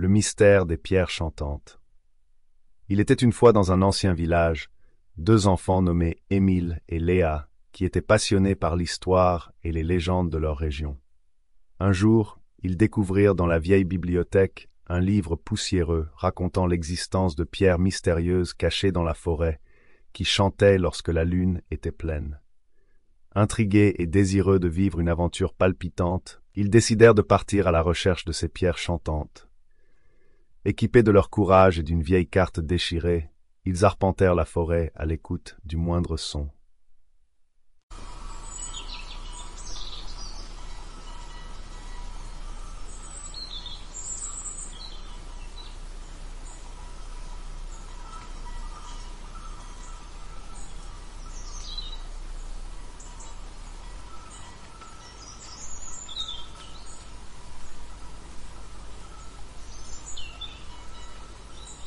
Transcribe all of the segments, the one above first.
Le mystère des pierres chantantes. Il était une fois dans un ancien village, deux enfants nommés Émile et Léa, qui étaient passionnés par l'histoire et les légendes de leur région. Un jour, ils découvrirent dans la vieille bibliothèque un livre poussiéreux racontant l'existence de pierres mystérieuses cachées dans la forêt, qui chantaient lorsque la lune était pleine. Intrigués et désireux de vivre une aventure palpitante, ils décidèrent de partir à la recherche de ces pierres chantantes. Équipés de leur courage et d'une vieille carte déchirée, ils arpentèrent la forêt à l'écoute du moindre son.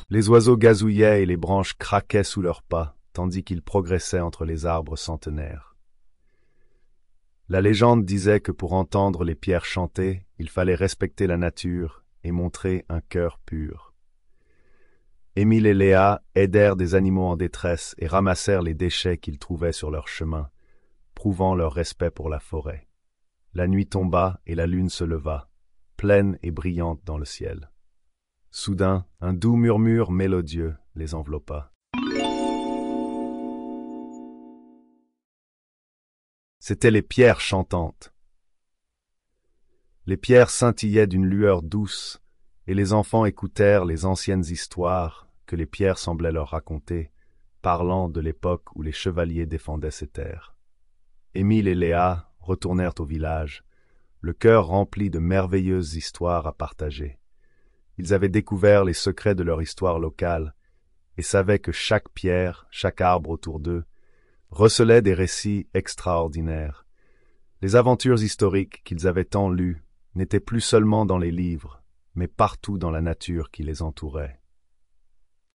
Les oiseaux gazouillaient et les branches craquaient sous leurs pas, tandis qu'ils progressaient entre les arbres centenaires. La légende disait que pour entendre les pierres chanter, il fallait respecter la nature et montrer un cœur pur. Émile et Léa aidèrent des animaux en détresse et ramassèrent les déchets qu'ils trouvaient sur leur chemin, prouvant leur respect pour la forêt. La nuit tomba et la lune se leva, pleine et brillante dans le ciel. Soudain, un doux murmure mélodieux les enveloppa. C'étaient les pierres chantantes. Les pierres scintillaient d'une lueur douce, et les enfants écoutèrent les anciennes histoires que les pierres semblaient leur raconter, parlant de l'époque où les chevaliers défendaient ces terres. Émile et Léa retournèrent au village, le cœur rempli de merveilleuses histoires à partager. Ils avaient découvert les secrets de leur histoire locale et savaient que chaque pierre, chaque arbre autour d'eux, recelait des récits extraordinaires. Les aventures historiques qu'ils avaient tant lues n'étaient plus seulement dans les livres, mais partout dans la nature qui les entourait.